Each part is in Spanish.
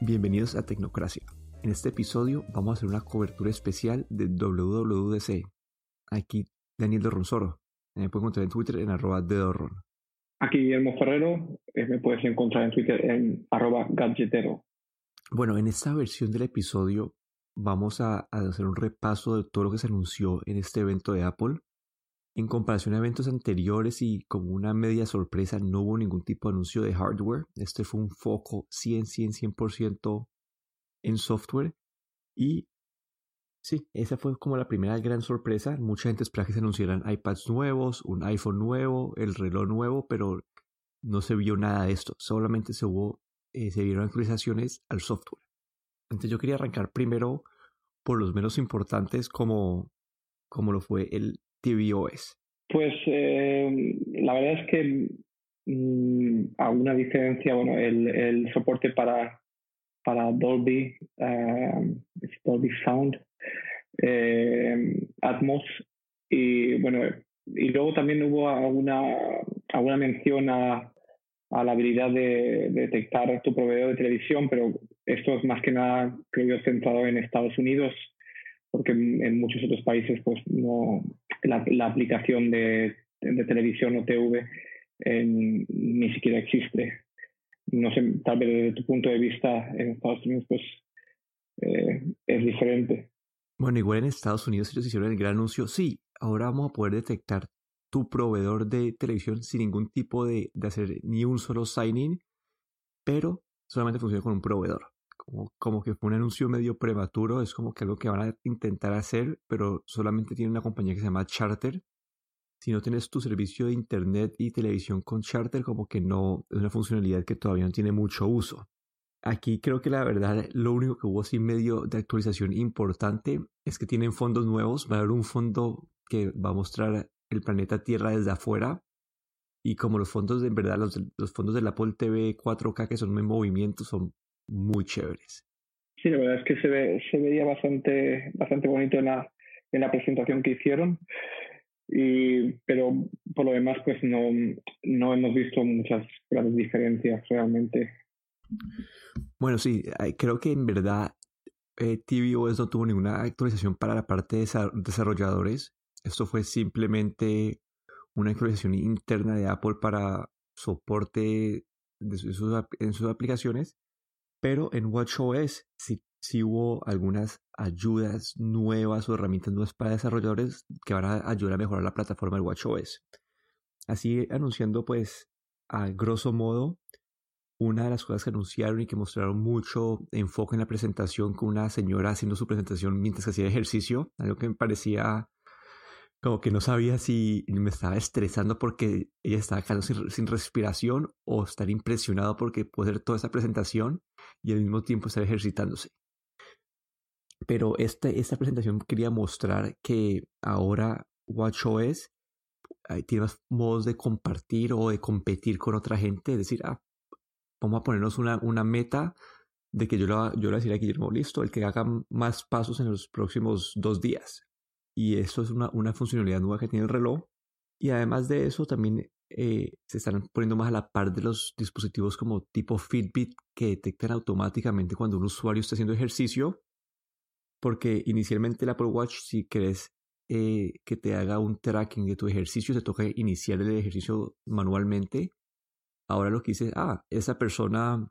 Bienvenidos a Tecnocracia. En este episodio vamos a hacer una cobertura especial de WWDC. Aquí Daniel Dorronsoro. Me puedes encontrar en Twitter en arroba Dorron. Aquí Guillermo Ferrero. Eh, me puedes encontrar en Twitter en arroba gadgetero. Bueno, en esta versión del episodio vamos a, hacer un repaso de todo lo que se anunció en este evento de Apple. En comparación a eventos anteriores y como una media sorpresa, no hubo ningún tipo de anuncio de hardware. Este fue un foco 100, 100, 100% en software. Y sí, esa fue como la primera gran sorpresa. Mucha gente esperaba que se anunciaran iPads nuevos, un iPhone nuevo, el reloj nuevo, pero no se vio nada de esto. Solamente se, hubo, eh, se vieron actualizaciones al software. Entonces yo quería arrancar primero por los menos importantes como, como lo fue el tvOS. Pues eh, la verdad es que mm, alguna diferencia, bueno, el, el soporte para, para Dolby, uh, Dolby Sound, eh, Atmos y bueno, y luego también hubo alguna, alguna mención a, a la habilidad de, detectar tu proveedor de televisión, pero esto es más que nada, creo yo, centrado en Estados Unidos, porque en, muchos otros países, pues no, la, aplicación de, televisión o TV ni siquiera existe. No sé, tal vez desde tu punto de vista en Estados Unidos, pues eh, es diferente. Bueno, igual en Estados Unidos ellos hicieron el gran anuncio, sí, ahora vamos a poder detectar tu proveedor de televisión sin ningún tipo de, de hacer ni un solo sign-in, pero solamente funciona con un proveedor. Como, como, que fue un anuncio medio prematuro, es como que algo que van a intentar hacer, pero solamente tiene una compañía que se llama Charter. Si no tienes tu servicio de internet y televisión con Charter, como que no es una funcionalidad que todavía no tiene mucho uso. Aquí creo que la verdad lo único que hubo así medio de actualización importante es que tienen fondos nuevos. Va a haber un fondo que va a mostrar el planeta Tierra desde afuera. Y como los fondos de en verdad, los, los fondos del Apple TV 4K que son en movimiento son muy chéveres. Sí, la verdad es que se, ve, se veía bastante, bastante bonito en la, en la presentación que hicieron. Y, pero por lo demás, pues no, no hemos visto muchas grandes diferencias realmente. Bueno, sí, creo que en verdad eh, tvOS no tuvo ninguna actualización para la parte de desarrolladores. Esto fue simplemente una actualización interna de Apple para soporte de sus, en sus aplicaciones, pero en WatchOS sí, sí hubo algunas ayudas nuevas o herramientas nuevas para desarrolladores que van a ayudar a mejorar la plataforma de WatchOS. Así anunciando pues a grosso modo una de las cosas que anunciaron y que mostraron mucho enfoque en la presentación con una señora haciendo su presentación mientras hacía ejercicio, algo que me parecía como que no sabía si me estaba estresando porque ella estaba quedando sin, respiración o estar impresionado porque puede hacer toda esa presentación y al mismo tiempo estar ejercitándose. Pero este, esta presentación quería mostrar que ahora WatchOS tiene más modos de compartir o de competir con otra gente. Es decir, ah, vamos a ponernos una, una meta de que yo le, yo le decir a Guillermo, listo, el que haga más pasos en los próximos dos días. Y eso es una, una funcionalidad nueva que tiene el reloj. Y además de eso, también eh, se están poniendo más a la par de los dispositivos como tipo Fitbit que detectan automáticamente cuando un usuario está haciendo ejercicio. Porque inicialmente el Apple Watch, si querés eh, que te haga un tracking de tu ejercicio, te toca iniciar el ejercicio manualmente. Ahora lo que dice, ah, esa persona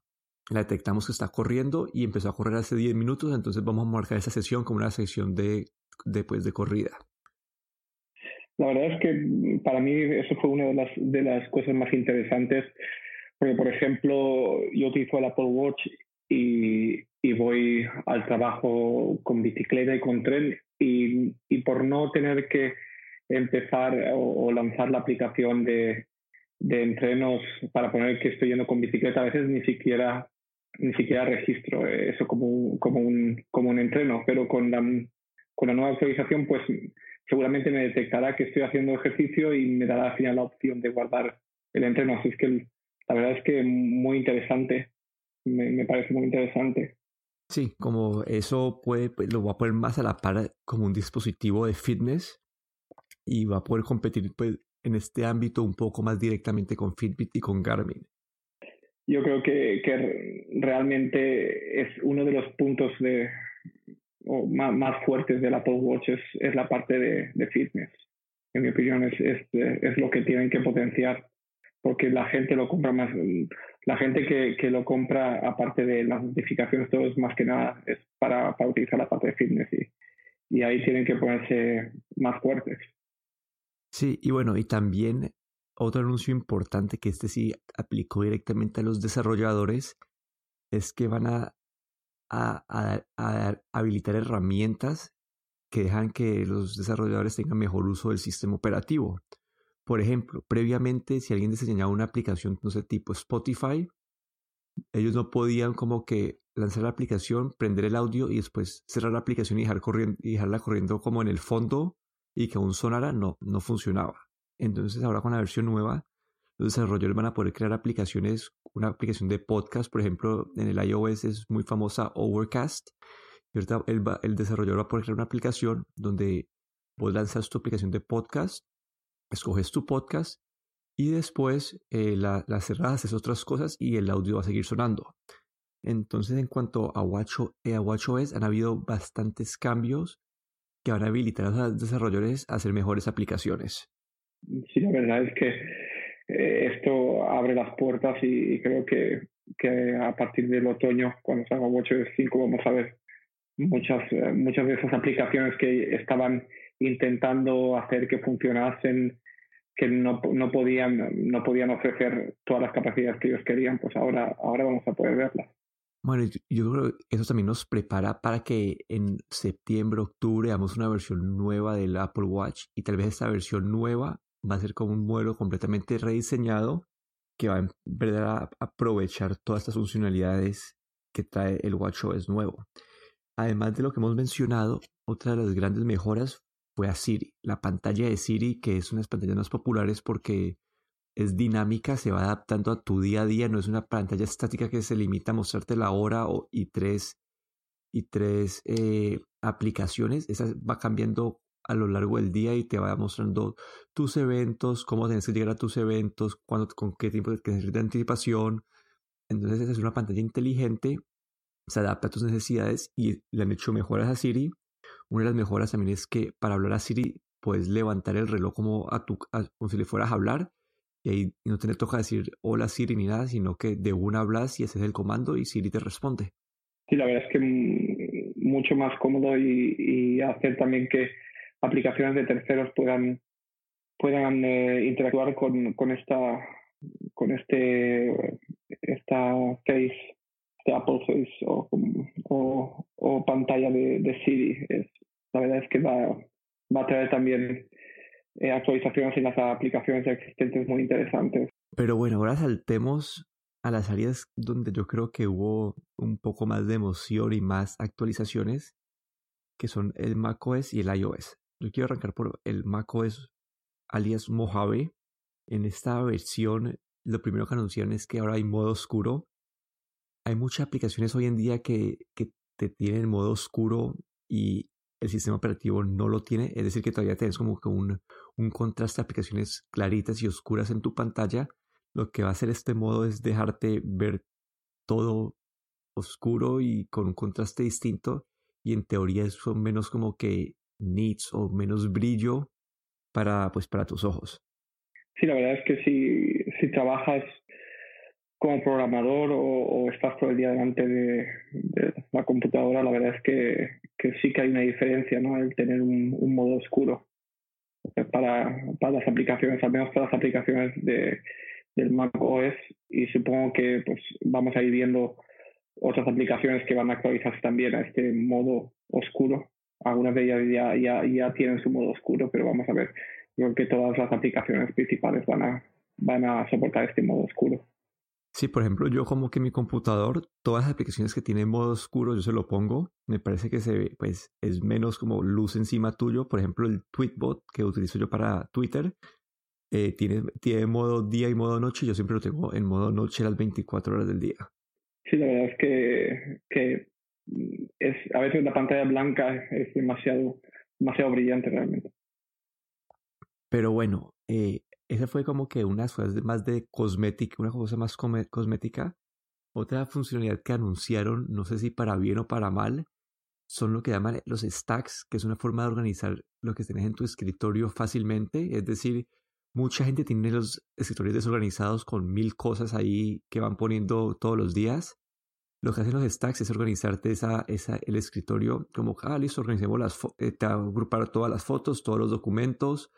la detectamos que está corriendo y empezó a correr hace 10 minutos, entonces vamos a marcar esa sesión como una sesión de, de, pues, de corrida. La verdad es que para mí eso fue una de las, de las cosas más interesantes, porque por ejemplo yo utilizo el Apple Watch y, y voy al trabajo con bicicleta y con tren y, y por no tener que empezar o lanzar la aplicación de, de entrenos para poner que estoy yendo con bicicleta, a veces ni siquiera ni siquiera registro eso como como un, como un entreno, pero con la, con la nueva actualización pues seguramente me detectará que estoy haciendo ejercicio y me dará al final la opción de guardar el entreno. Así es que la verdad es que muy interesante, me, me parece muy interesante. Sí, como eso puede, pues, lo va a poner más a la par como un dispositivo de fitness y va a poder competir pues, en este ámbito un poco más directamente con Fitbit y con Garmin. yo creo que, que realmente es uno de los puntos de, o más, más, fuertes del Apple Watch es, es la parte de, de, fitness. En mi opinión es, es, es, lo que tienen que potenciar porque la gente lo compra más, la gente que, que lo compra aparte de las notificaciones, todo es más que nada es para, para utilizar la parte de fitness y, y ahí tienen que ponerse más fuertes. Sí, y bueno, y también otro anuncio importante que este sí aplicó directamente a los desarrolladores es que van a, a, habilitar herramientas que dejan que los desarrolladores tengan mejor uso del sistema operativo. Por ejemplo, previamente, si alguien diseñaba una aplicación, no tipo Spotify, ellos no podían como que lanzar la aplicación, prender el audio y después cerrar la aplicación y, corriendo, y dejarla corriendo como en el fondo y que aún sonara, no, no funcionaba. Entonces ahora con la versión nueva, los desarrolladores van a poder crear aplicaciones, una aplicación de podcast, por ejemplo, en el iOS es muy famosa Overcast. El, desarrollador va a poder crear una aplicación donde vos lanzas tu aplicación de podcast, escoges tu podcast y después eh, la, la cerras, haces otras cosas y el audio va a seguir sonando. Entonces, en cuanto a, Watch, a WatchOS, han habido bastantes cambios que van a habilitar a los desarrolladores a hacer mejores aplicaciones. Sí, la verdad es que eh, esto abre las puertas y, creo que, que, a partir del otoño, cuando salga WatchOS 5, vamos a ver muchas, eh, muchas de esas aplicaciones que estaban intentando hacer que funcionasen que no, no, podían, no podían ofrecer todas las capacidades que ellos querían, pues ahora, ahora vamos a poder verlas. Bueno, yo creo que eso también nos prepara para que en septiembre, octubre, hagamos una versión nueva del Apple Watch y tal vez esta versión nueva va a ser como un modelo completamente rediseñado que va a aprovechar todas estas funcionalidades que trae el WatchOS nuevo. Además de lo que hemos mencionado, otra de las grandes mejoras fue a Siri. La pantalla de Siri, que es una de las pantallas más populares porque es dinámica, se va adaptando a tu día a día, no es una pantalla estática que se limita a mostrarte la hora y tres, y tres eh, aplicaciones. Esa va cambiando a lo largo del día y te va mostrando tus eventos, cómo tienes que llegar a tus eventos, cuándo, con qué tiempo de anticipación. Entonces esa es una pantalla inteligente, se adapta a tus necesidades y le han hecho mejoras a Siri una de las mejoras también es que para hablar a Siri puedes levantar el reloj como, a tu, como si le fueras a hablar y ahí no te toca decir hola Siri ni nada, sino que de una hablas y haces el comando y Siri te responde. Sí, la verdad es que mucho más cómodo y, hacer también que aplicaciones de terceros puedan puedan eh, interactuar con, con esta con este esta face de Apple Face o, o, pantalla de, de Siri es la verdad es que va, va a traer también eh, actualizaciones en las aplicaciones existentes muy interesantes. Pero bueno, ahora saltemos a las áreas donde yo creo que hubo un poco más de emoción y más actualizaciones, que son el macOS y el iOS. Yo quiero arrancar por el macOS alias Mojave. En esta versión, lo primero que anunciaron es que ahora hay modo oscuro. Hay muchas aplicaciones hoy en día que, te tienen modo oscuro y el sistema operativo no lo tiene, es decir, que todavía tienes como que un, un contraste de aplicaciones claritas y oscuras en tu pantalla. Lo que va a hacer este modo es dejarte ver todo oscuro y con un contraste distinto y en teoría son menos como que nits o menos brillo para pues para tus ojos. Sí, la verdad es que si, si trabajas como programador o, estás todo el día delante de, la computadora, la verdad es que, sí que hay una diferencia, ¿no? El tener un, un modo oscuro para, para, las aplicaciones, al menos para las aplicaciones de, del Mac OS y supongo que pues vamos a ir viendo otras aplicaciones que van a actualizarse también a este modo oscuro. Algunas de ellas ya, ya, ya tienen su modo oscuro, pero vamos a ver. Creo que todas las aplicaciones principales van a, van a soportar este modo oscuro. Sí, por ejemplo, yo como que mi computador, todas las aplicaciones que tienen modo oscuro, yo se lo pongo. Me parece que se pues, es menos como luz encima tuyo. Por ejemplo, el Tweetbot que utilizo yo para Twitter, eh, tiene, tiene modo día y modo noche. Yo siempre lo tengo en modo noche las 24 horas del día. Sí, la verdad es que, que es, a veces la pantalla blanca es demasiado, demasiado brillante realmente. Pero bueno, eh, esa fue como que una cosas más de cosmética, una cosa más cosmética. Otra funcionalidad que anunciaron, no sé si para bien o para mal, son lo que llaman los stacks, que es una forma de organizar lo que tienes en tu escritorio fácilmente. Es decir, mucha gente tiene los escritorios desorganizados con mil cosas ahí que van poniendo todos los días. Lo que hacen los stacks es organizarte esa, esa, el escritorio como, ah, listo, organicemos las eh, te agrupar todas las fotos, todos los documentos,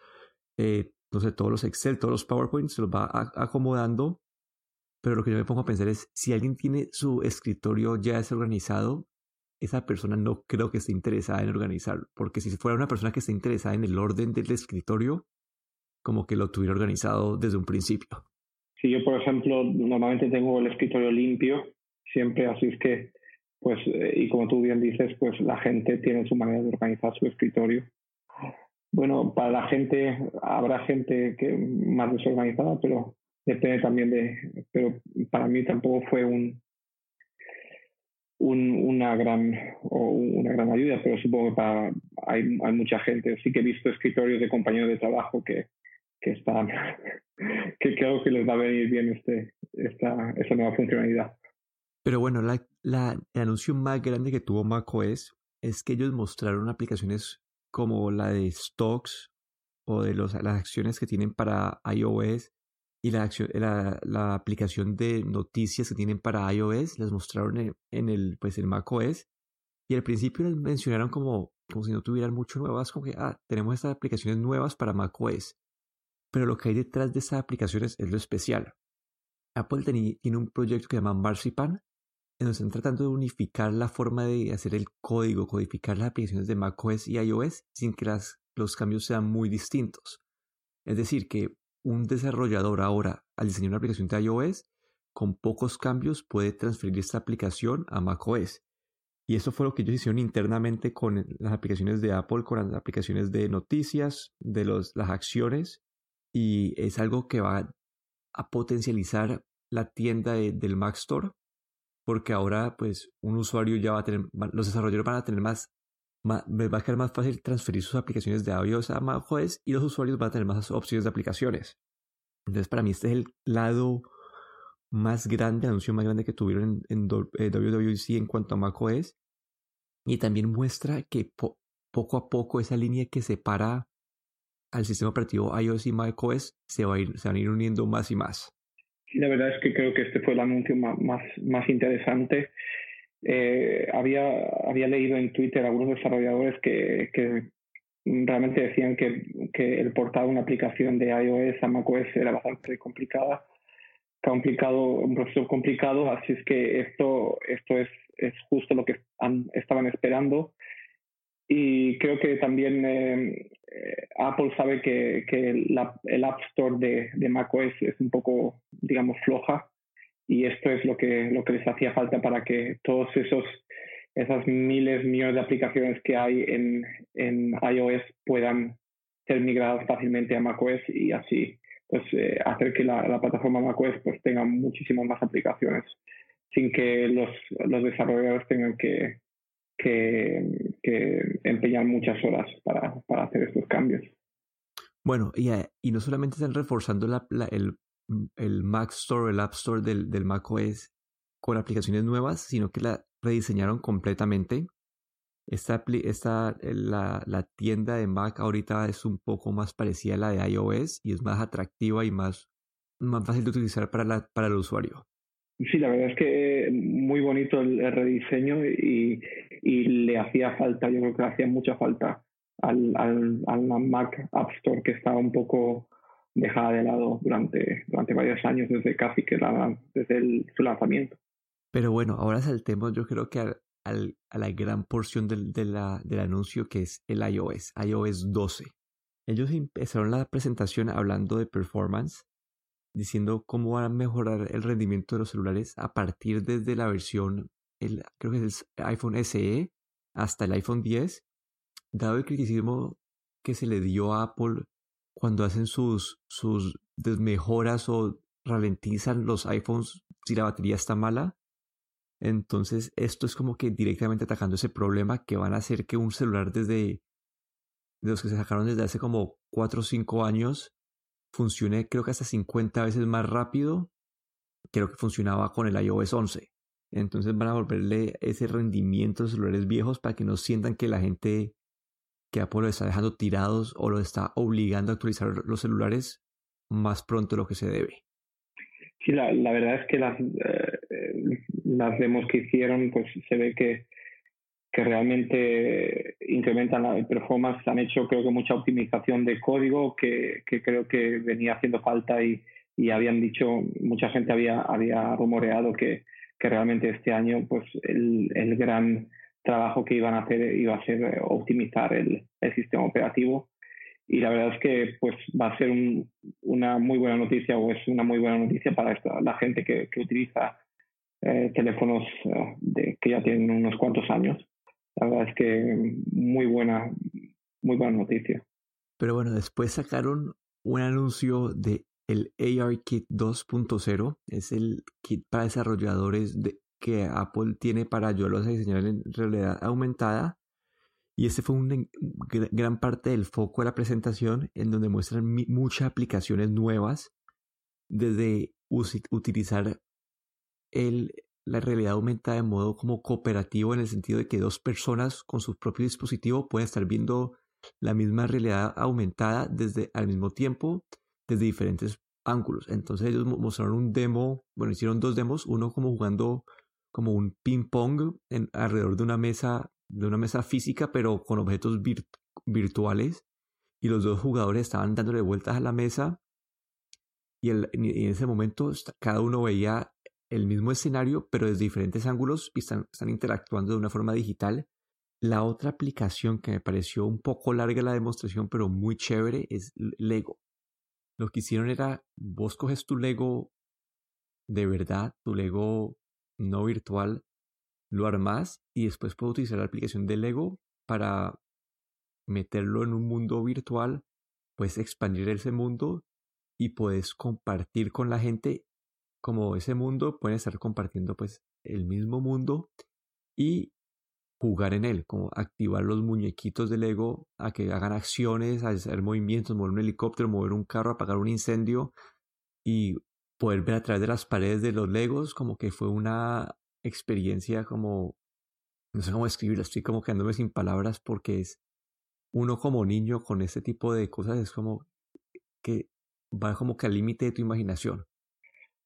eh, no sé, todos los Excel, todos los PowerPoints, se los va acomodando. Pero lo que yo me pongo a pensar es, si alguien tiene su escritorio ya desorganizado, esa persona no creo que esté interesada en organizarlo. Porque si fuera una persona que esté interesada en el orden del escritorio, como que lo tuviera organizado desde un principio. Si yo, por ejemplo, normalmente tengo el escritorio limpio, siempre, así es que, pues, eh, y como tú bien dices, pues la gente tiene su manera de organizar su escritorio. Bueno, para la gente, habrá gente que más desorganizada, pero depende también de, pero para mí tampoco fue un, un, una gran o una gran ayuda, pero supongo que para, hay, hay mucha gente. Sí que he visto escritorios de compañeros de trabajo que, que están que creo que les va a venir bien este, esta, esta nueva funcionalidad. Pero bueno, la, la, el anuncio más grande que tuvo macOS es que ellos mostraron aplicaciones como la de stocks o de los, las acciones que tienen para iOS y la, la, aplicación de noticias que tienen para iOS, las mostraron en, el, pues, el macOS. Y al principio les mencionaron como, como si no tuvieran mucho nuevas, como que, ah, tenemos estas aplicaciones nuevas para macOS. Pero lo que hay detrás de esas aplicaciones es lo especial. Apple tiene un proyecto que se llama Marzipan, donde están tratando de unificar la forma de hacer el código, codificar las aplicaciones de macOS y iOS sin que los cambios sean muy distintos. Es decir, que un desarrollador ahora, al diseñar una aplicación de iOS, con pocos cambios puede transferir esta aplicación a macOS. Y eso fue lo que ellos hicieron internamente con las aplicaciones de Apple, con las aplicaciones de noticias, de las acciones. Y es algo que va a potencializar la tienda del Mac Store porque ahora pues un usuario ya va a tener, los desarrolladores van a tener más, más va a ser más fácil transferir sus aplicaciones de iOS a macOS y los usuarios van a tener más opciones de aplicaciones. Entonces para mí este es el lado más grande, anuncio más grande que tuvieron en, en WWDC en cuanto a macOS y también muestra que poco a poco esa línea que separa al sistema operativo iOS y macOS se, va a ir, se van a ir uniendo más y más. La verdad es que creo que este fue el anuncio más, más, interesante. Eh, había, había leído en Twitter algunos desarrolladores que, que realmente decían que, que, el portar una aplicación de iOS a macOS era bastante complicada, complicado, un proceso complicado, así es que esto, esto es, es justo lo que estaban esperando y creo que también eh, eh, Apple sabe que, que el App Store de, de macOS es un poco, digamos, floja y esto es lo que, lo que les hacía falta para que todos esos esas miles, millones de aplicaciones que hay en, en iOS puedan ser migradas fácilmente a macOS y así pues eh, hacer que la, la, plataforma macOS pues tenga muchísimas más aplicaciones sin que los, los desarrolladores tengan que, que, que empeñar muchas horas para, para, hacer estos cambios. Bueno, y, eh, y no solamente están reforzando la, el, el, Mac Store, el App Store del, del Mac OS con aplicaciones nuevas, sino que la rediseñaron completamente. Esta, esta la, la, tienda de Mac ahorita es un poco más parecida a la de iOS y es más atractiva y más, más fácil de utilizar para, la, para el usuario. Sí, la verdad es que muy bonito el, rediseño y, y, le hacía falta, yo creo que le hacía mucha falta al, al, al, Mac App Store que estaba un poco dejada de lado durante, durante varios años, desde casi que la, desde el, su lanzamiento. Pero bueno, ahora saltemos yo creo que al, al, a la gran porción del, de la, del anuncio que es el iOS, iOS 12. Ellos empezaron la presentación hablando de performance diciendo cómo van a mejorar el rendimiento de los celulares a partir desde la versión, el, creo que es el iPhone SE hasta el iPhone 10, dado el criticismo que se le dio a Apple cuando hacen sus, sus desmejoras o ralentizan los iPhones si la batería está mala. Entonces esto es como que directamente atacando ese problema que van a hacer que un celular desde de los que se sacaron desde hace como 4 o 5 años funcione creo que hasta 50 veces más rápido que lo que funcionaba con el iOS 11. Entonces van a volverle ese rendimiento a los celulares viejos para que no sientan que la gente que Apple lo está dejando tirados o lo está obligando a actualizar los celulares más pronto de lo que se debe. Sí, la, verdad es que las, eh, las demos que hicieron, pues se ve que, que realmente incrementan la performance, han hecho creo que mucha optimización de código que, que creo que venía haciendo falta y, y habían dicho, mucha gente había, había rumoreado que, que realmente este año pues el, el gran trabajo que iban a hacer iba a ser eh, optimizar el, sistema operativo y la verdad es que pues va a ser un, una muy buena noticia o es una muy buena noticia para la gente que, que utiliza eh, teléfonos eh, de, que ya tienen unos cuantos años. La verdad es que muy buena, muy buena noticia. Pero bueno, después sacaron un anuncio de el ARKit 2.0. Es el kit para desarrolladores de, que Apple tiene para ayudarlos a diseñar en realidad aumentada. Y este fue una gran parte del foco de la presentación, en donde muestran muchas aplicaciones nuevas, desde utilizar el, la realidad aumentada de modo como cooperativo, en el sentido de que dos personas con su propio dispositivo pueden estar viendo la misma realidad aumentada desde al mismo tiempo, desde diferentes ángulos. Entonces ellos mostraron un demo, bueno, hicieron dos demos, uno como jugando como un ping pong en, alrededor de una mesa, de una mesa física, pero con objetos virtuales. Y los dos jugadores estaban dándole vueltas a la mesa. Y, en ese momento cada uno veía el mismo escenario, pero desde diferentes ángulos y están, están interactuando de una forma digital. La otra aplicación que me pareció un poco larga la demostración, pero muy chévere, es Lego. Lo que hicieron era, vos coges tu Lego de verdad, tu Lego no virtual, lo armas y después puedes utilizar la aplicación de Lego para meterlo en un mundo virtual, puedes expandir ese mundo y puedes compartir con la gente como ese mundo, pueden estar compartiendo pues el mismo mundo y jugar en él, como activar los muñequitos de Lego a que hagan acciones, a hacer movimientos, mover un helicóptero, mover un carro, apagar un incendio y poder ver a través de las paredes de los Legos, como que fue una experiencia como, no sé cómo describirla, estoy como quedándome sin palabras porque es uno como niño con este tipo de cosas es como que va como que al límite de tu imaginación.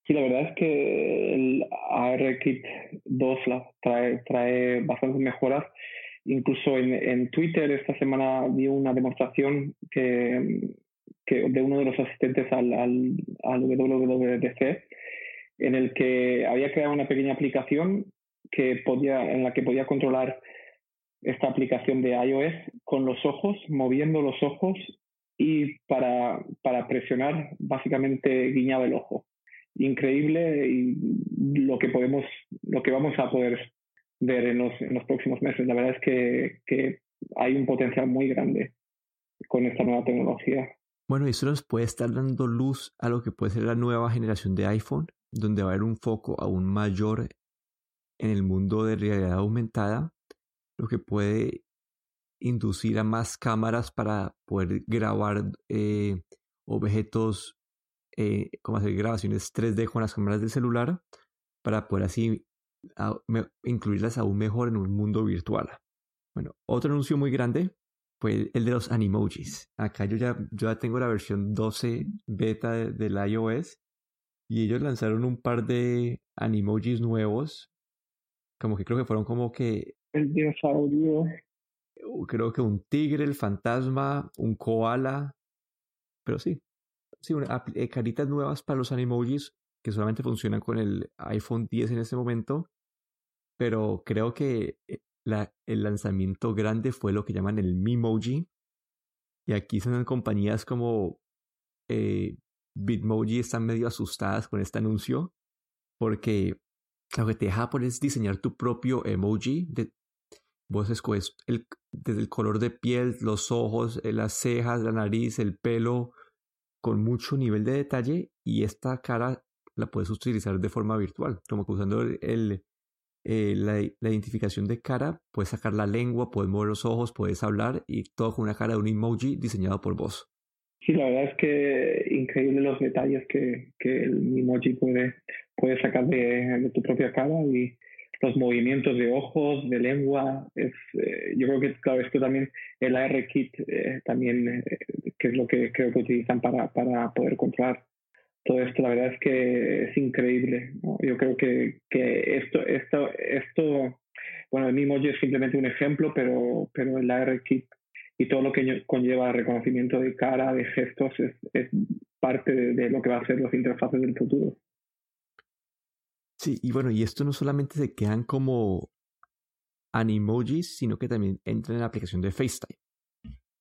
Sí, la verdad es que el ARKit 2 trae, trae bastantes mejoras. Incluso en, en Twitter esta semana vi una demostración que de uno de los asistentes al, al, al WWDC, en el que había creado una pequeña aplicación que podía, en la que podía controlar esta aplicación de iOS con los ojos, moviendo los ojos y para, para presionar básicamente guiñaba el ojo. Increíble y lo que podemos, lo que vamos a poder ver en los, en los próximos meses. La verdad es que, que hay un potencial muy grande con esta nueva tecnología. Bueno, eso nos puede estar dando luz a lo que puede ser la nueva generación de iPhone, donde va a haber un foco aún mayor en el mundo de realidad aumentada, lo que puede inducir a más cámaras para poder grabar eh, objetos, eh, como hacer grabaciones 3D con las cámaras del celular, para poder así incluirlas aún mejor en un mundo virtual. Bueno, otro anuncio muy grande fue el de los animojis. Acá yo ya, yo ya tengo la versión 12 beta del iOS y ellos lanzaron un par de animojis nuevos. Como que creo que fueron como que... El dinosaurio. Creo que un tigre, el fantasma, un koala. Pero sí, sí, eh, caritas nuevas para los animojis que solamente funcionan con el iPhone 10 en este momento. Pero creo que el lanzamiento grande fue lo que llaman el Mimoji. Y aquí son compañías como eh, Bitmoji están medio asustadas con este anuncio porque lo que te deja por es diseñar tu propio emoji. De, vos escoges desde el color de piel, los ojos, eh, las cejas, la nariz, el pelo, con mucho nivel de detalle y esta cara la puedes utilizar de forma virtual, como que usando el, eh, la, identificación de cara, puedes sacar la lengua, puedes mover los ojos, puedes hablar y todo con una cara de un emoji diseñado por vos. Sí, la verdad es que increíble los detalles que, que el Mimoji puede, puede sacar de, tu propia cara y los movimientos de ojos, de lengua. Es, eh, yo creo que, claro, esto también, el ARKit eh, también, eh, que es lo que creo que utilizan para, para poder controlar todo esto, la verdad es que es increíble. Yo creo que, que esto, esto, esto, bueno, el Mimoji es simplemente un ejemplo, pero, pero el ARKit y todo lo que conlleva reconocimiento de cara, de gestos, es, parte de, lo que va a ser las interfaces del futuro. Sí, y bueno, y esto no solamente se quedan como animojis, sino que también entran en la aplicación de FaceTime.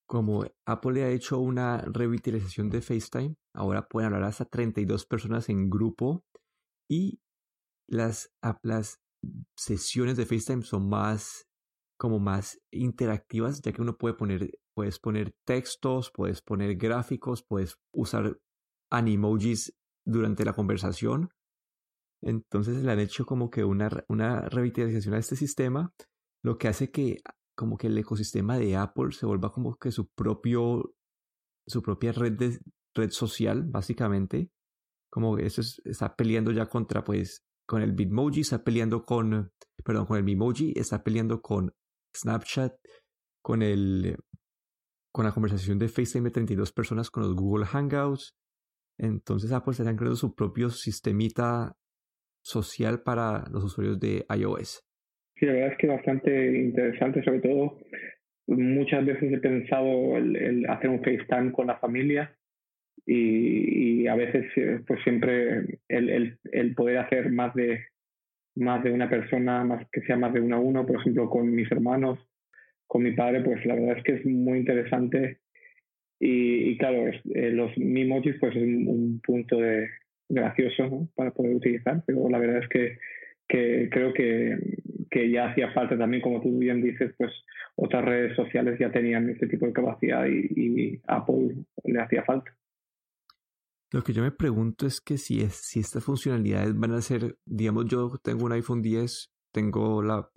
Como Apple ha hecho una revitalización de FaceTime, ahora pueden hablar hasta 32 personas en grupo y las, las sesiones de FaceTime son más como más interactivas, ya que uno puede poner, puedes poner textos, puedes poner gráficos, puedes usar animojis durante la conversación. Entonces le han hecho como que una, una revitalización a este sistema, lo que hace que como que el ecosistema de Apple se vuelva como que su propio, su propia red de, red social, básicamente. Como eso está peleando ya contra, pues, con el Bitmoji, está peleando con, perdón, con el Mimoji, está peleando con Snapchat, con el con la conversación de FaceTime de 32 personas con los Google Hangouts. Entonces Apple está creando su propio sistemita social para los usuarios de iOS. Sí, la verdad es que es bastante interesante, sobre todo muchas veces he pensado el, hacer un FaceTime con la familia y, a veces eh, pues siempre el, el, el, poder hacer más de más de una persona, más que sea más de uno a uno, por ejemplo, con mis hermanos, con mi padre, pues la verdad es que es muy interesante. Y, claro, eh, los pues es un, punto de gracioso para poder utilizar, pero la verdad es que, que creo que, que ya hacía falta también, como tú bien dices, pues otras redes sociales ya tenían este tipo de capacidad y, Apple le hacía falta. Lo que yo me pregunto es que si, es, si estas funcionalidades van a ser, digamos, yo tengo un iPhone 10, tengo la,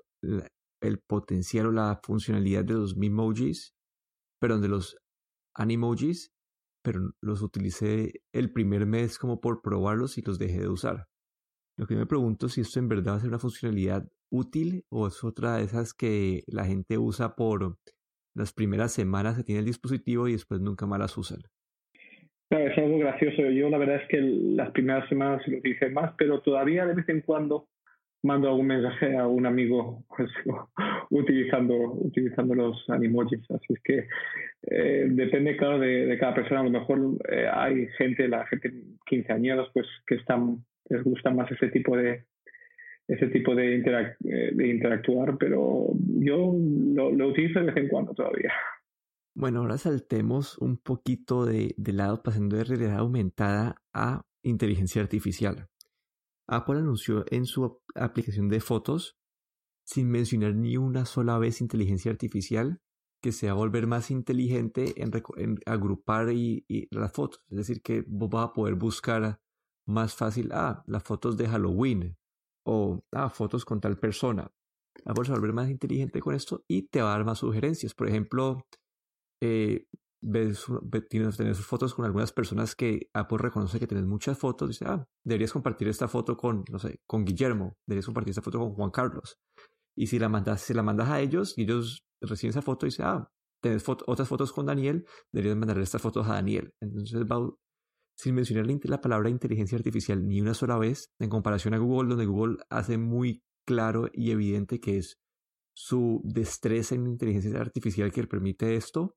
el potencial o la funcionalidad de los Mimojis, pero de los Animojis, pero los utilicé el primer mes como por probarlos y los dejé de usar. Lo que me pregunto es si esto en verdad va a ser una funcionalidad útil o es otra de esas que la gente usa por las primeras semanas que tiene el dispositivo y después nunca más las usan. Claro, es algo gracioso. Yo la verdad es que las primeras semanas lo utilicé más, pero todavía de vez en cuando mando algún mensaje a un amigo pues, utilizando, utilizando los animojis. Así es que eh, depende, claro, de, cada persona. A lo mejor eh, hay gente, la gente 15 años, pues que están, les gusta más ese tipo de ese tipo de, eh, de interactuar, pero yo lo, lo utilizo de vez en cuando todavía. Bueno, ahora saltemos un poquito de, lado pasando de realidad aumentada a inteligencia artificial. Apple anunció en su aplicación de fotos, sin mencionar ni una sola vez inteligencia artificial, que se va a volver más inteligente en, agrupar y, las fotos. Es decir, que vos vas a poder buscar más fácil, ah, las fotos de Halloween o ah, fotos con tal persona. Apple se va a volver más inteligente con esto y te va a dar más sugerencias. Por ejemplo, eh, ves, tienes, tener sus fotos con algunas personas que Apple reconoce que tienes muchas fotos, dice, ah, deberías compartir esta foto con, no sé, con Guillermo, deberías compartir esta foto con Juan Carlos. Y si la mandas, si la mandas a ellos y ellos reciben esa foto, dice, ah, tenés otras fotos con Daniel, deberías mandarle estas fotos a Daniel. Entonces va, sin mencionar la palabra inteligencia artificial ni una sola vez, en comparación a Google, donde Google hace muy claro y evidente que es su destreza en inteligencia artificial que le permite esto,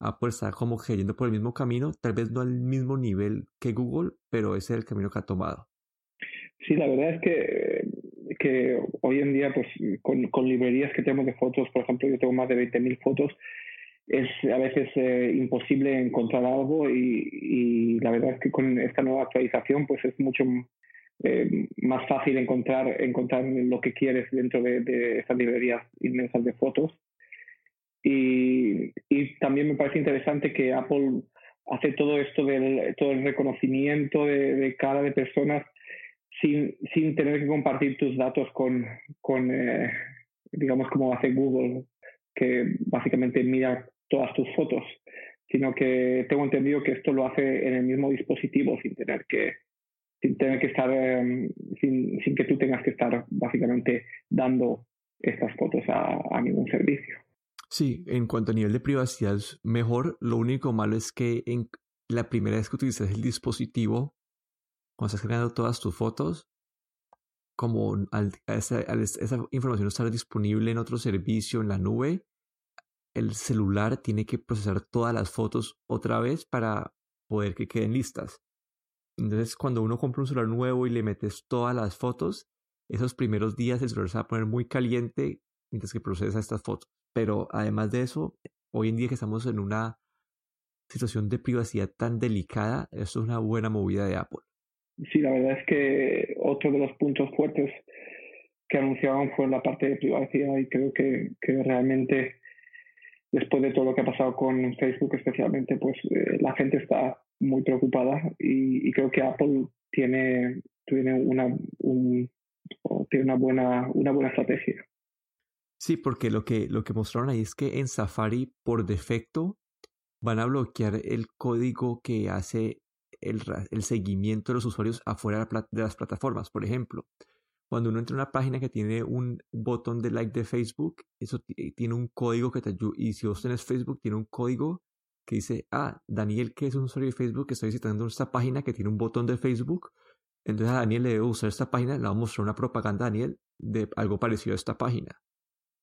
Apple está como que yendo por el mismo camino, tal vez no al mismo nivel que Google, pero ese es el camino que ha tomado. Sí, la verdad es que, que hoy en día, pues con, con librerías que tenemos de fotos, por ejemplo, yo tengo más de 20.000 fotos, es a veces eh, imposible encontrar algo y, la verdad es que con esta nueva actualización pues es mucho eh, más fácil encontrar, encontrar lo que quieres dentro de, de estas librerías inmensas de fotos. Y, y, también me parece interesante que Apple hace todo esto del todo el reconocimiento de, de cara de personas sin, sin tener que compartir tus datos con, con eh, digamos, como hace Google, que básicamente mira todas tus fotos, sino que tengo entendido que esto lo hace en el mismo dispositivo sin tener que sin tener que estar em, sin, sin, que tú tengas que estar básicamente dando estas fotos a, a, ningún servicio. Sí, en cuanto a nivel de privacidad es mejor. Lo único malo es que en la primera vez que utilizas el dispositivo, cuando estás creando todas tus fotos, como al, esa, esa información no estar disponible en otro servicio en la nube, el celular tiene que procesar todas las fotos otra vez para poder que queden listas. Entonces, cuando uno compra un celular nuevo y le metes todas las fotos, esos primeros días el celular se va a poner muy caliente mientras que procesa estas fotos. Pero además de eso, hoy en día que estamos en una situación de privacidad tan delicada, esto es una buena movida de Apple. Sí, la verdad es que otro de los puntos fuertes que anunciaban fue la parte de privacidad y creo que, que realmente después de todo lo que ha pasado con Facebook especialmente, pues eh, la gente está muy preocupada y, creo que Apple tiene, tiene, una, tiene una, buena, una buena estrategia. Sí, porque lo que, lo que mostraron ahí es que en Safari por defecto van a bloquear el código que hace el, el seguimiento de los usuarios afuera de las plataformas. Por ejemplo, cuando uno entra a una página que tiene un botón de like de Facebook, eso eh, tiene un código que te ayuda. Y si vos tenés Facebook, tiene un código que dice, ah, Daniel, que es un usuario de Facebook, que estoy visitando esta página que tiene un botón de Facebook. Entonces a Daniel le debe usar esta página, le va a mostrar una propaganda a Daniel de algo parecido a esta página.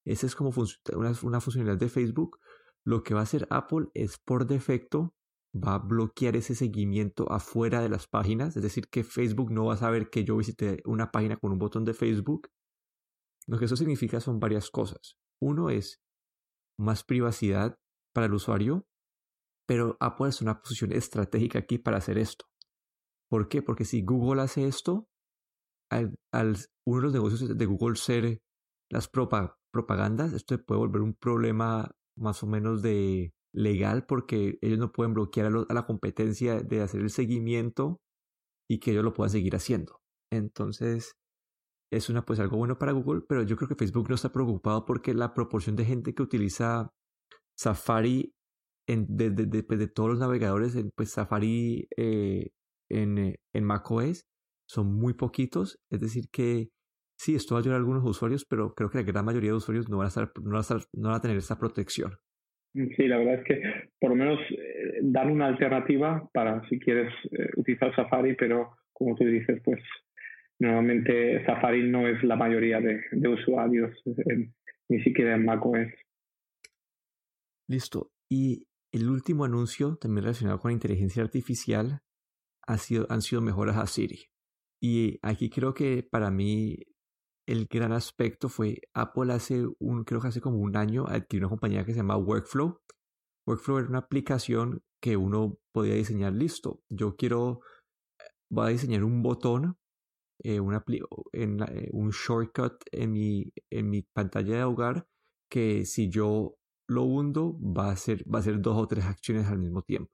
Esa es como una, una funcionalidad de Facebook. Lo que va a hacer Apple es por defecto va a bloquear ese seguimiento afuera de las páginas, es decir, que Facebook no va a saber que yo visité una página con un botón de Facebook. Lo que eso significa son varias cosas. Uno es más privacidad para el usuario, pero Apple es una posición estratégica aquí para hacer esto. ¿Por qué? Porque si Google hace esto, al, uno de los negocios de Google ser las propagandas, esto puede volver un problema más o menos de legal porque ellos no pueden bloquear a, la competencia de hacer el seguimiento y que ellos lo puedan seguir haciendo. Entonces, es una pues algo bueno para Google, pero yo creo que Facebook no está preocupado porque la proporción de gente que utiliza Safari en, de, de, pues, de, todos los navegadores, pues Safari eh, en, eh, en macOS son muy poquitos, es decir que sí, esto va a ayudar a algunos usuarios, pero creo que la gran mayoría de usuarios no van a, estar, no van a, estar, no van a tener esta protección. Sí, la verdad es que por lo menos eh, dan una alternativa para si quieres eh, utilizar Safari, pero como tú dices, pues normalmente Safari no es la mayoría de, usuarios, ni siquiera en macOS. Listo. Y el último anuncio, también relacionado con inteligencia artificial, ha sido, han sido mejoras a Siri. Y aquí creo que para mí el gran aspecto fue Apple hace un, creo que hace como un año, adquirió una compañía que se llama Workflow. Workflow era una aplicación que uno podía diseñar listo. Yo quiero, voy a diseñar un botón, eh, en eh, un shortcut en mi, en mi pantalla de hogar que si yo lo hundo va a, ser, va a hacer dos o tres acciones al mismo tiempo.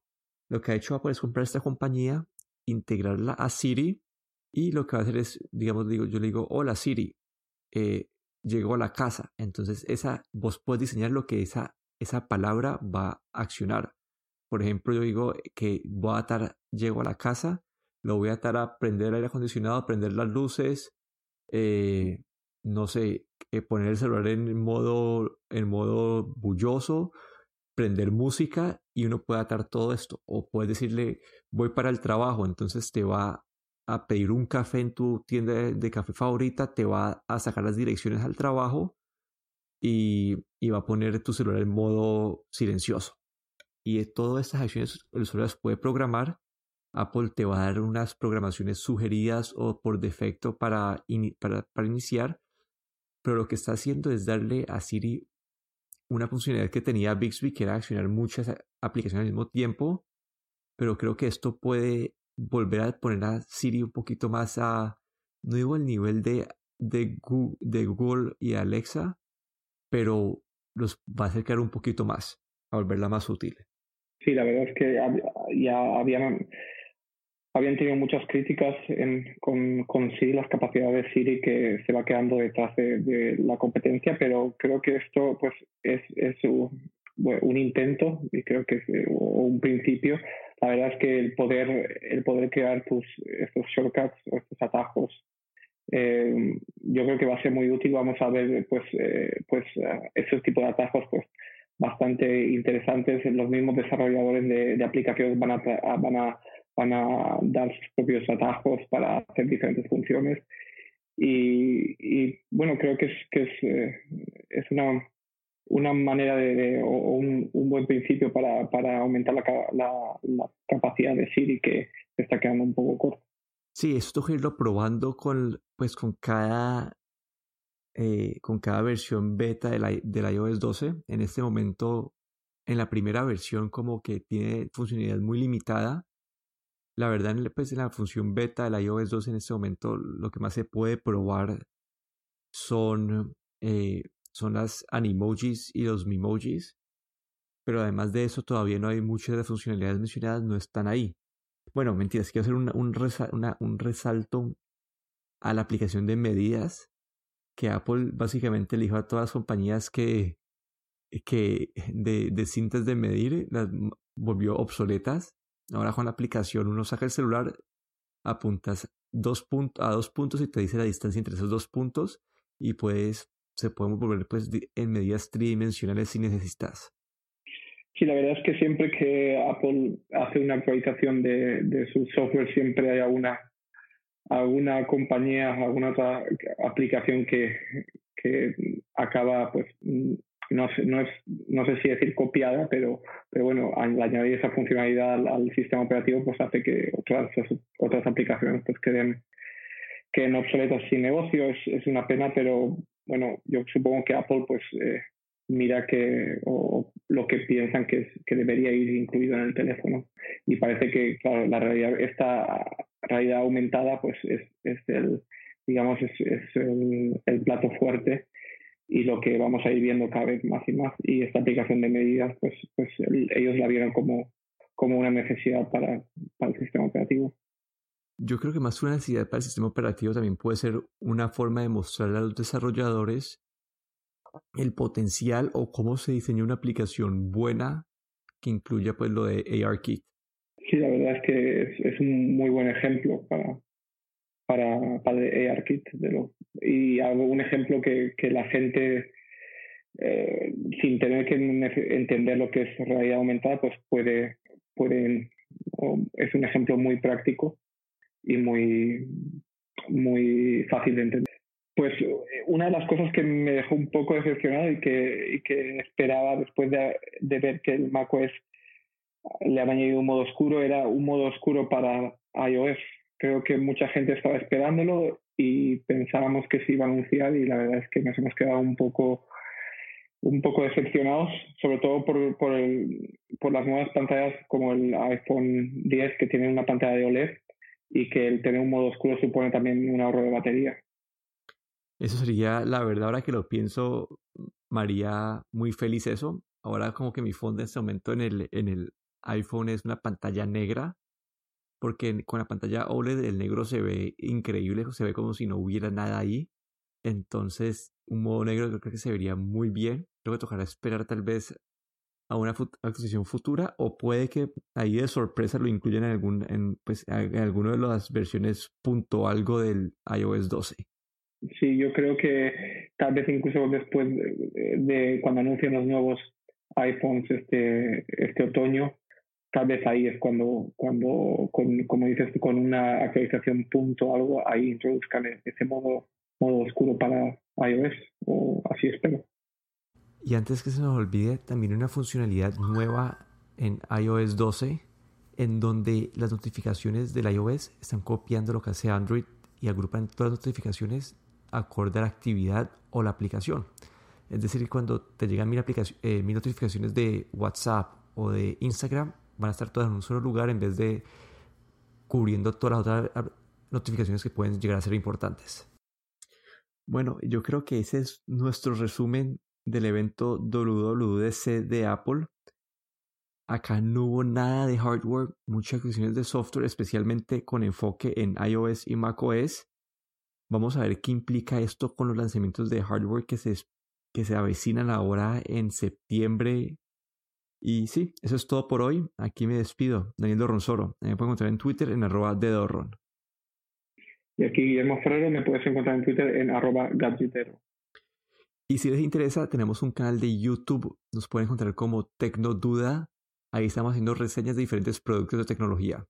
Lo que ha hecho Apple es comprar esta compañía, integrarla a Siri y lo que va a hacer es, digamos, digo, yo le digo, hola Siri, eh, llegó a la casa. Entonces, esa, vos puedes diseñar lo que esa, esa palabra va a accionar. Por ejemplo, yo digo que voy a atar, llego a la casa, lo voy a atar a prender el aire acondicionado, prender las luces, eh, no sé, eh, poner el celular en modo, en modo bulloso, prender música y uno puede atar todo esto. O puedes decirle, voy para el trabajo, entonces te va a pedir un café en tu tienda de, café favorita, te va a sacar las direcciones al trabajo y, va a poner tu celular en modo silencioso. Y todas estas acciones el usuario puede programar. Apple te va a dar unas programaciones sugeridas o por defecto para, para, para iniciar. Pero lo que está haciendo es darle a Siri una funcionalidad que tenía Bixby, que era accionar muchas aplicaciones al mismo tiempo. Pero creo que esto puede volver a poner a Siri un poquito más a, no digo el nivel de, de, Google, de Google y Alexa, pero los va a acercar un poquito más, a volverla más útil. Sí, la verdad es que ya habían, habían tenido muchas críticas en, con, con Siri, las capacidades de Siri que se va quedando detrás de, la competencia, pero creo que esto pues es, es un intento, y creo que es un principio. La verdad es que el poder, el poder crear tus, estos shortcuts o estos atajos, eh, yo creo que va a ser muy útil. Vamos a ver, pues, eh, pues esos tipos de atajos, pues, bastante interesantes. Los mismos desarrolladores de, de aplicaciones van a, van a van a dar sus propios atajos para hacer diferentes funciones. Y, bueno, creo que es, que es, eh, es una, una manera de, o un, un, buen principio para, para aumentar la, la, capacidad de Siri que está quedando un poco corto. Sí, esto es irlo probando con, pues, con cada eh, con cada versión beta del, del iOS 12. En este momento, en la primera versión, como que tiene funcionalidad muy limitada la verdad, pues en la función beta del iOS 2 en este momento lo que más se puede probar son, eh, son las Animojis y los Mimojis. Pero además de eso, todavía no hay muchas de las funcionalidades mencionadas, no están ahí. Bueno, mentiras, quiero hacer un, resalto a la aplicación de medidas que Apple básicamente le a todas las compañías que, que de, cintas de medir las volvió obsoletas Ahora con la aplicación uno saca el celular, apuntas dos a dos puntos y te dice la distancia entre esos dos puntos y pues se pueden volver pues en medidas tridimensionales si necesitas. Sí, la verdad es que siempre que Apple hace una actualización de, de su software siempre hay alguna alguna compañía, alguna otra aplicación que, que acaba pues no sé, no, es, no sé si decir copiada, pero, pero bueno, al añadir esa funcionalidad al, sistema operativo, pues hace que otras, otras aplicaciones pues queden, queden obsoletas sin negocio. Es, es una pena, pero bueno, yo supongo que Apple pues eh, mira que o lo que piensan que, es, que debería ir incluido en el teléfono. Y parece que, claro, la realidad, esta realidad aumentada pues es, es el, digamos, es, es el, plato fuerte y lo que vamos a ir viendo cada vez más y más. Y esta aplicación de medidas, pues, pues ellos la vieron como, como una necesidad para, para el sistema operativo. Yo creo que más una necesidad para el sistema operativo también puede ser una forma de mostrarle a los desarrolladores el potencial o cómo se diseña una aplicación buena que incluya pues lo de ARKit. Sí, la verdad es que es, un muy buen ejemplo para, para, para ARKit. De lo, y hago un ejemplo que, que la gente, eh, sin tener que entender lo que es realidad aumentada, pues puede, puede es un ejemplo muy práctico y muy, muy fácil de entender. Pues una de las cosas que me dejó un poco decepcionado y que, y que esperaba después de, de ver que el macOS le han añadido un modo oscuro era un modo oscuro para iOS creo que mucha gente estaba esperándolo y pensábamos que se iba a anunciar y la verdad es que nos hemos quedado un poco un poco decepcionados, sobre todo por, por, el, por las nuevas pantallas como el iPhone 10 que tiene una pantalla de OLED y que el tener un modo oscuro supone también un ahorro de batería. Eso sería, la verdad, ahora que lo pienso, María, muy feliz eso. Ahora como que mi fondo en este momento en el, en el iPhone es una pantalla negra porque con la pantalla OLED el negro se ve increíble, se ve como si no hubiera nada ahí. Entonces, un modo negro creo que se vería muy bien. Creo que tocará esperar tal vez a una actualización futura o puede que ahí de sorpresa lo incluyan en algún en, pues en alguna de las versiones punto algo del iOS 12. Sí, yo creo que tal vez incluso después de, de cuando anuncien los nuevos iPhones este, este otoño, tal vez ahí es cuando, cuando como dices, con una actualización punto algo, ahí introduzcan ese modo, modo oscuro para iOS, o así espero. Y antes que se nos olvide, también una funcionalidad nueva en iOS 12, en donde las notificaciones del iOS están copiando lo que hace Android y agrupan todas las notificaciones acorde a la actividad o la aplicación. Es decir, cuando te llegan mil, eh, mil notificaciones de WhatsApp o de Instagram, van a estar todas en un solo lugar en vez de cubriendo todas las otras notificaciones que pueden llegar a ser importantes. Bueno, yo creo que ese es nuestro resumen del evento WWDC de Apple. Acá no hubo nada de hardware, muchas cuestiones de software, especialmente con enfoque en iOS y macOS. Vamos a ver qué implica esto con los lanzamientos de hardware que se, que se avecinan ahora en septiembre Y sí, eso es todo por hoy. Aquí me despido. Daniel Ronsoro. Me pueden encontrar en Twitter en arroba de. Y aquí Guillermo Ferrero me puedes encontrar en Twitter en arroba gadgetero. Y si les interesa, tenemos un canal de YouTube. Nos pueden encontrar como Tecnoduda. Ahí estamos haciendo reseñas de diferentes productos de tecnología.